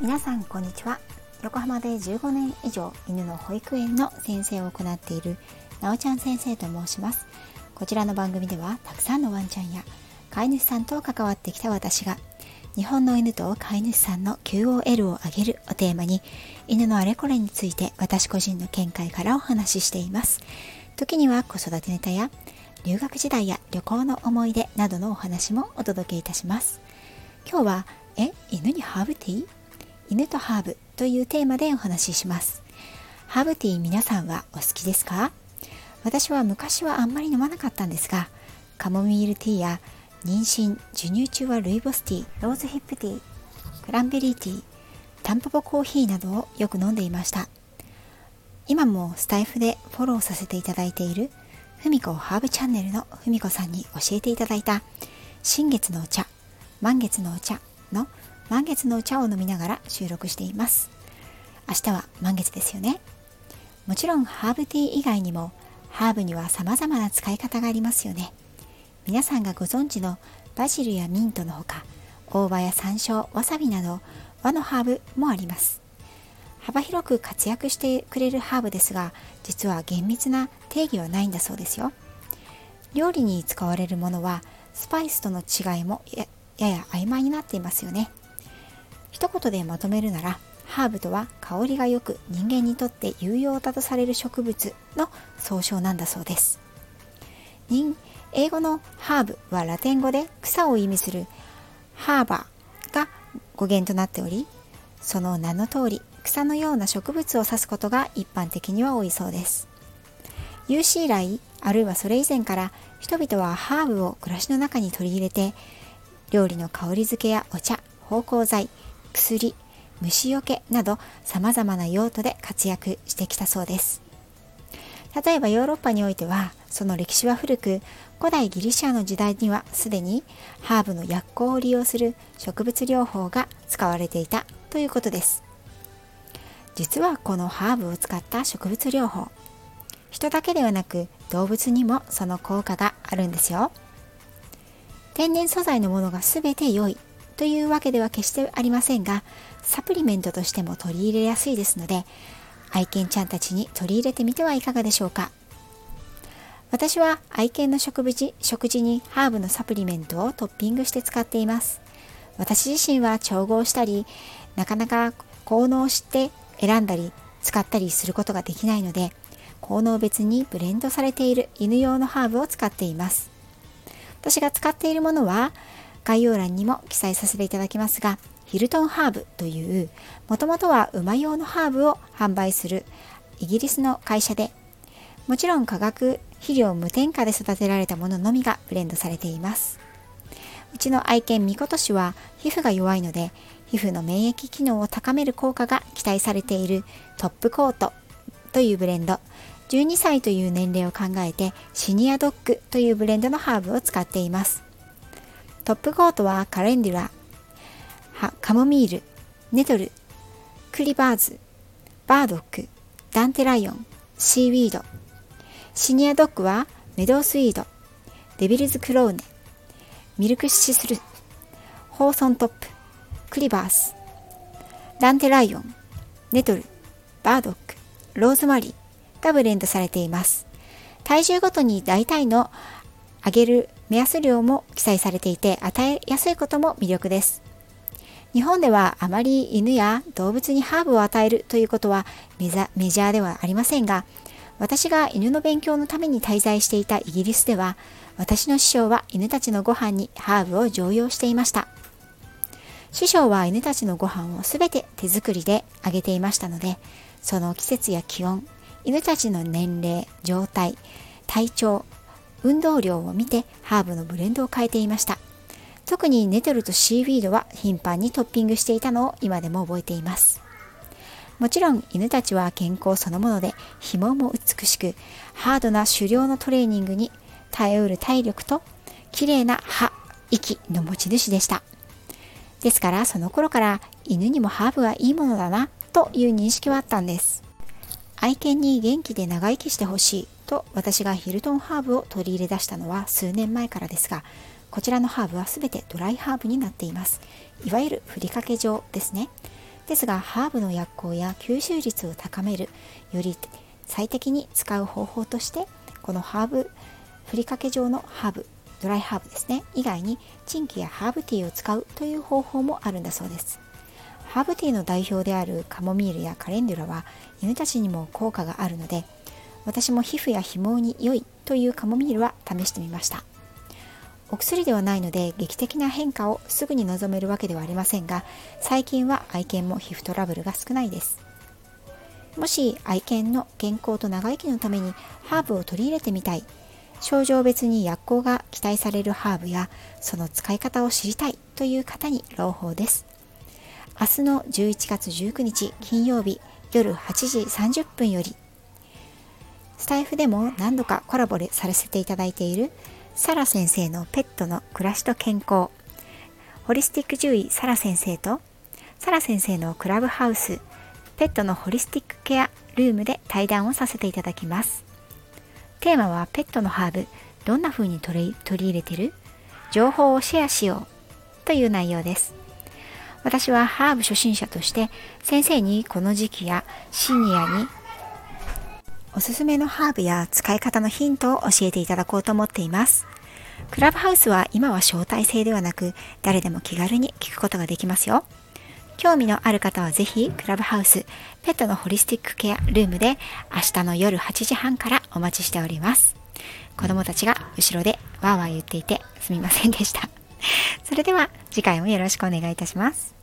皆さんこんにちは。横浜で15年以上犬の保育園の先生を行っているなおちゃん先生と申します。こちらの番組ではたくさんのワンちゃんや飼い主さんと関わってきた私が日本の犬と飼い主さんの QOL を上げるをテーマに犬のあれこれについて私個人の見解からお話ししています。時には子育てネタや留学時代や旅行の思い出などのお話もお届けいたします。今日はえ犬にハーブティー？犬とハーブというテーマでお話しします。ハーブティー皆さんはお好きですか？私は昔はあんまり飲まなかったんですがカモミールティーや妊娠授乳中はルイボスティーローズヒップティークランベリーティータンポポコーヒーなどをよく飲んでいました。今もスタイフでフォローさせていただいているふみこハーブチャンネルのふみこさんに教えていただいた新月のお茶満月のお茶の満月のお茶を飲みながら収録しています。明日は満月ですよね。もちろんハーブティー以外にもハーブには様々な使い方がありますよね。皆さんがご存知のバジルやミントのほか大葉や山椒わさびなど和のハーブもあります。幅広く活躍してくれるハーブですが実は厳密な定義はないんだそうですよ。料理に使われるものはスパイスとの違いもやや曖昧になっていますよね。一言でまとめるならハーブとは香りが良く人間にとって有用だとされる植物の総称なんだそうです。英語のハーブはラテン語で草を意味するハーバーが語源となっておりその名の通り草のような植物を指すことが一般的には多いそうです。有史以来あるいはそれ以前から人々はハーブを暮らしの中に取り入れて料理の香り付けやお茶芳香剤薬虫よけなど様々な用途で活躍してきたそうです。例えばヨーロッパにおいてはその歴史は古く古代ギリシャの時代にはすでにハーブの薬効を利用する植物療法が使われていたということです。実はこのハーブを使った植物療法。人だけではなく動物にもその効果があるんですよ。天然素材のものが全て良いというわけでは決してありませんがサプリメントとしても取り入れやすいですので愛犬ちゃんたちに取り入れてみてはいかがでしょうか。私は愛犬の食事食事にハーブのサプリメントをトッピングして使っています。私自身は調合したりなかなか効能を知って選んだり使ったりすることができないので効能別にブレンドされている犬用のハーブを使っています。私が使っているものは概要欄にも記載させていただきますがヒルトンハーブというもともとは馬用のハーブを販売するイギリスの会社でもちろん化学肥料無添加で育てられたもののみがブレンドされています。うちの愛犬ミコトシは皮膚が弱いので皮膚の免疫機能を高める効果が期待されているトップコートというブレンド。12歳という年齢を考えてシニアドッグというブレンドのハーブを使っています。トップコートはカレンデュラカモミール、ネトル、クリバーズ、バードック、ダンテライオン、シーウィード。シニアドッグはメドウスイート、デビルズクロー根、ミルクシスル、ホーソントップ、クリバース、ダンデライオン、ネトル、バードック、ローズマリーがブレンドされています。体重ごとに大体の上げる目安量も記載されていて与えやすいことも魅力です。日本ではあまり犬や動物にハーブを与えるということはメジャーではありませんが、私が犬の勉強のために滞在していたイギリスでは、私の師匠は犬たちのご飯にハーブを常用していました。師匠は犬たちのご飯をすべて手作りであげていましたので、その季節や気温、犬たちの年齢、状態、体調、運動量を見てハーブのブレンドを変えていました。特にネトルとシーウィードは頻繁にトッピングしていたのを今でも覚えていますもちろん犬たちは健康そのもので紐も美しくハードな狩猟のトレーニングに耐えうる体力と綺麗な歯息の持ち主でしたですからその頃から犬にもハーブはいいものだなという認識はあったんです。愛犬に元気で長生きしてほしいと私がヒルトンハーブを取り入れ出したのは数年前からですがこちらのハーブは全てドライハーブになっています。いわゆるふりかけ状ですね。ですがハーブの薬効や吸収率を高めるより最適に使う方法としてこのハーブふりかけ状のハーブドライハーブですね。以外にチンキやハーブティーを使うという方法もあるんだそうです。ハーブティーの代表であるカモミールやカレンデュラは犬たちにも効果があるので私も皮膚や肥毛に良いというカモミールは試してみました。お薬ではないので劇的な変化をすぐに望めるわけではありませんが最近は愛犬も皮膚トラブルが少ないです。もし愛犬の健康と長生きのためにハーブを取り入れてみたい症状別に薬効が期待されるハーブやその使い方を知りたいという方に朗報です。明日の11月19日金曜日夜8時30分よりスタイフでも何度かコラボでさせていただいているサラ先生のペットの暮らしと健康。ホリスティック獣医サラ先生とサラ先生のクラブハウスペットのホリスティックケアルームで対談をさせていただきます。テーマはペットのハーブどんな風に取り入れてる？情報をシェアしようという内容です私はハーブ初心者として先生にこの時期やシニアにおすすめのハーブや使い方のヒントを教えていただこうと思っています。クラブハウスは今は招待制ではなく誰でも気軽に聞くことができますよ。興味のある方はぜひクラブハウスペットのホリスティックケアルームで明日の夜8時半からお待ちしております。子供たちが後ろでわーわー言っていてすみませんでした。それでは次回もよろしくお願いいたします。